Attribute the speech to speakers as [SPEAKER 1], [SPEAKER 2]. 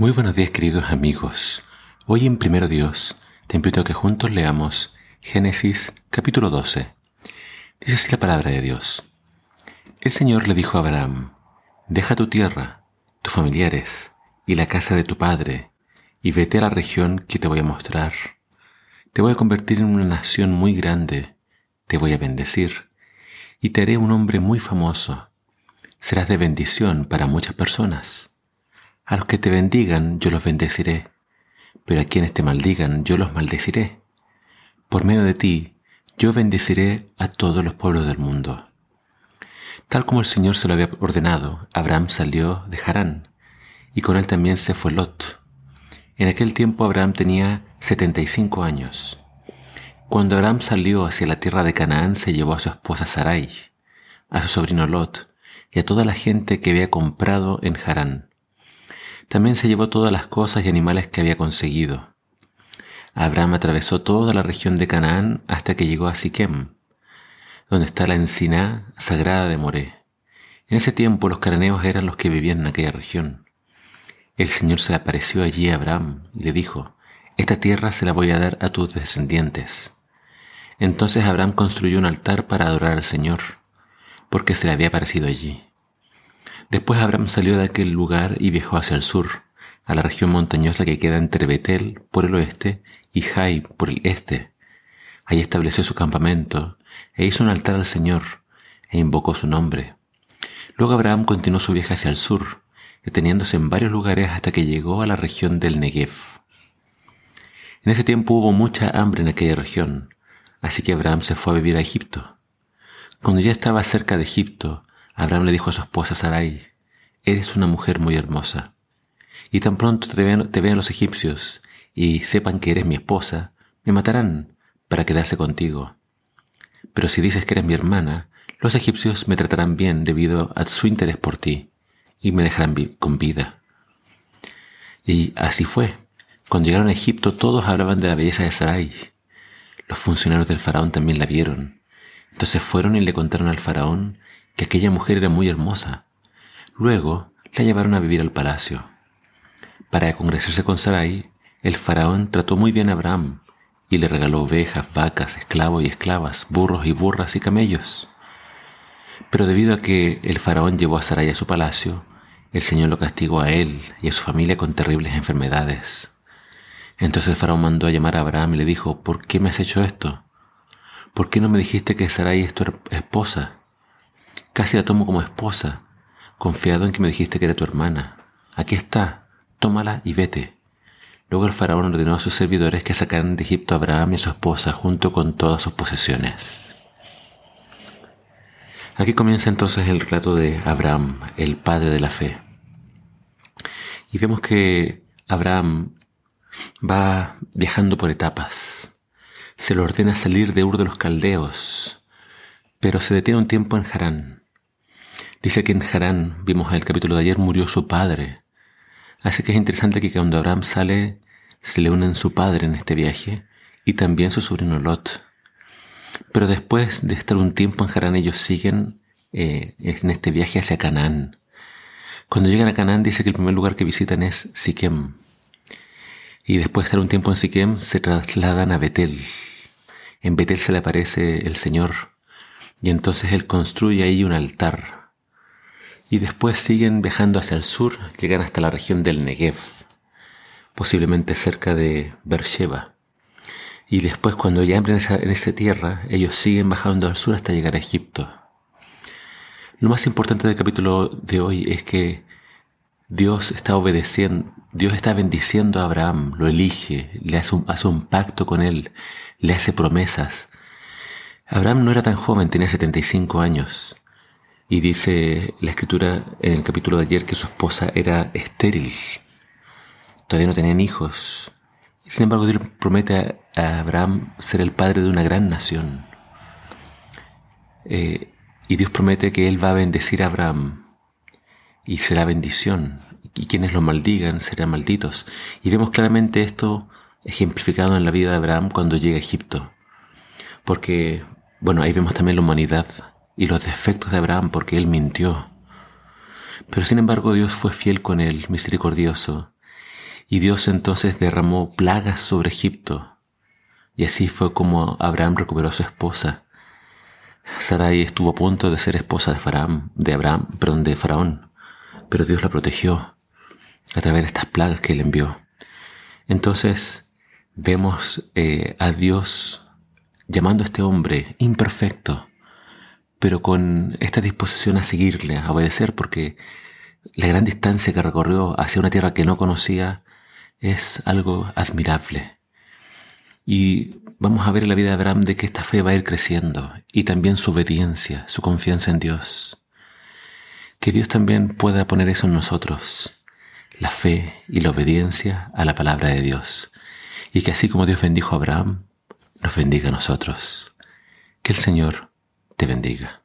[SPEAKER 1] Muy buenos días queridos amigos. Hoy en Primero Dios te invito a que juntos leamos Génesis capítulo 12. Dice así la palabra de Dios. El Señor le dijo a Abraham, deja tu tierra, tus familiares y la casa de tu padre, y vete a la región que te voy a mostrar. Te voy a convertir en una nación muy grande, te voy a bendecir, y te haré un hombre muy famoso. Serás de bendición para muchas personas. A los que te bendigan yo los bendeciré, pero a quienes te maldigan yo los maldeciré. Por medio de ti yo bendeciré a todos los pueblos del mundo. Tal como el Señor se lo había ordenado, Abraham salió de Harán, y con él también se fue Lot. En aquel tiempo Abraham tenía 75 años. Cuando Abraham salió hacia la tierra de Canaán, se llevó a su esposa Sarai, a su sobrino Lot, y a toda la gente que había comprado en Harán también se llevó todas las cosas y animales que había conseguido. Abraham atravesó toda la región de Canaán hasta que llegó a Siquem, donde está la encina sagrada de Moré. En ese tiempo los cananeos eran los que vivían en aquella región. El Señor se apareció allí a Abraham y le dijo, Esta tierra se la voy a dar a tus descendientes. Entonces Abraham construyó un altar para adorar al Señor, porque se le había aparecido allí. Después Abraham salió de aquel lugar y viajó hacia el sur, a la región montañosa que queda entre Betel por el oeste y Jai por el este. Allí estableció su campamento e hizo un altar al Señor e invocó su nombre. Luego Abraham continuó su viaje hacia el sur, deteniéndose en varios lugares hasta que llegó a la región del Negev. En ese tiempo hubo mucha hambre en aquella región, así que Abraham se fue a vivir a Egipto. Cuando ya estaba cerca de Egipto, Abraham le dijo a su esposa Sarai, eres una mujer muy hermosa, y tan pronto te vean, los egipcios y sepan que eres mi esposa, me matarán para quedarse contigo. Pero si dices que eres mi hermana, los egipcios me tratarán bien debido a su interés por ti y me dejarán con vida. Y así fue. Cuando llegaron a Egipto todos hablaban de la belleza de Sarai. Los funcionarios del faraón también la vieron. Entonces fueron y le contaron al faraón que aquella mujer era muy hermosa. Luego la llevaron a vivir al palacio. Para congresarse con Sarai, el faraón trató muy bien a Abraham y le regaló ovejas, vacas, esclavos y esclavas, burros y burras y camellos. Pero debido a que el faraón llevó a Sarai a su palacio, el Señor lo castigó a él y a su familia con terribles enfermedades. Entonces el faraón mandó a llamar a Abraham y le dijo, ¿por qué me has hecho esto? ¿Por qué no me dijiste que Sarai es tu esposa? Casi la tomo como esposa, confiado en que me dijiste que era tu hermana. Aquí está, tómala y vete. Luego el faraón ordenó a sus servidores que sacaran de Egipto a Abraham y a su esposa junto con todas sus posesiones. Aquí comienza entonces el relato de Abraham, el padre de la fe. Y vemos que Abraham va viajando por etapas. Se le ordena salir de Ur de los Caldeos, pero se detiene un tiempo en Harán. Dice que en Harán, vimos en el capítulo de ayer, murió su padre. Así que es interesante que cuando Abraham sale, se le unen su padre en este viaje y también su sobrino Lot. Pero después de estar un tiempo en Harán, ellos siguen eh, en este viaje hacia Canaán. Cuando llegan a Canaán, dice que el primer lugar que visitan es Siquem. Y después de estar un tiempo en Siquem, se trasladan a Betel. En Betel se le aparece el Señor. Y entonces él construye ahí un altar y después siguen viajando hacia el sur, llegan hasta la región del Negev, posiblemente cerca de Beersheba. Y después cuando ya entran en esa, tierra, ellos siguen bajando al sur hasta llegar a Egipto. Lo más importante del capítulo de hoy es que Dios está obedeciendo, Dios está bendiciendo a Abraham, lo elige, le hace un, hace un pacto con él, le hace promesas. Abraham no era tan joven, tenía 75 años. Y dice la escritura en el capítulo de ayer que su esposa era estéril. Todavía no tenían hijos. Sin embargo, Dios promete a Abraham ser el padre de una gran nación. Eh, y Dios promete que Él va a bendecir a Abraham. Y será bendición. Y quienes lo maldigan serán malditos. Y vemos claramente esto ejemplificado en la vida de Abraham cuando llega a Egipto. Porque, bueno, ahí vemos también la humanidad y los defectos de Abraham porque él mintió. Pero sin embargo Dios fue fiel con él, misericordioso, Y Dios entonces derramó plagas sobre Egipto. Y así fue como Abraham recuperó a su esposa. Sarai estuvo a punto de ser esposa de Faraón, de Abraham, perdón, de Faraón, pero Dios la protegió a través de estas plagas que él envió. Entonces vemos eh, a Dios llamando a este hombre imperfecto, pero con esta disposición a seguirle, a obedecer, porque la gran distancia que recorrió hacia una tierra que no conocía es algo admirable. Y vamos a ver en la vida de Abraham de que esta fe va a ir creciendo y también su obediencia, su confianza en Dios. Que Dios también pueda poner eso en nosotros, la fe y la obediencia a la palabra de Dios. Y que así como Dios bendijo a Abraham, nos bendiga a nosotros. Que el Señor te bendiga.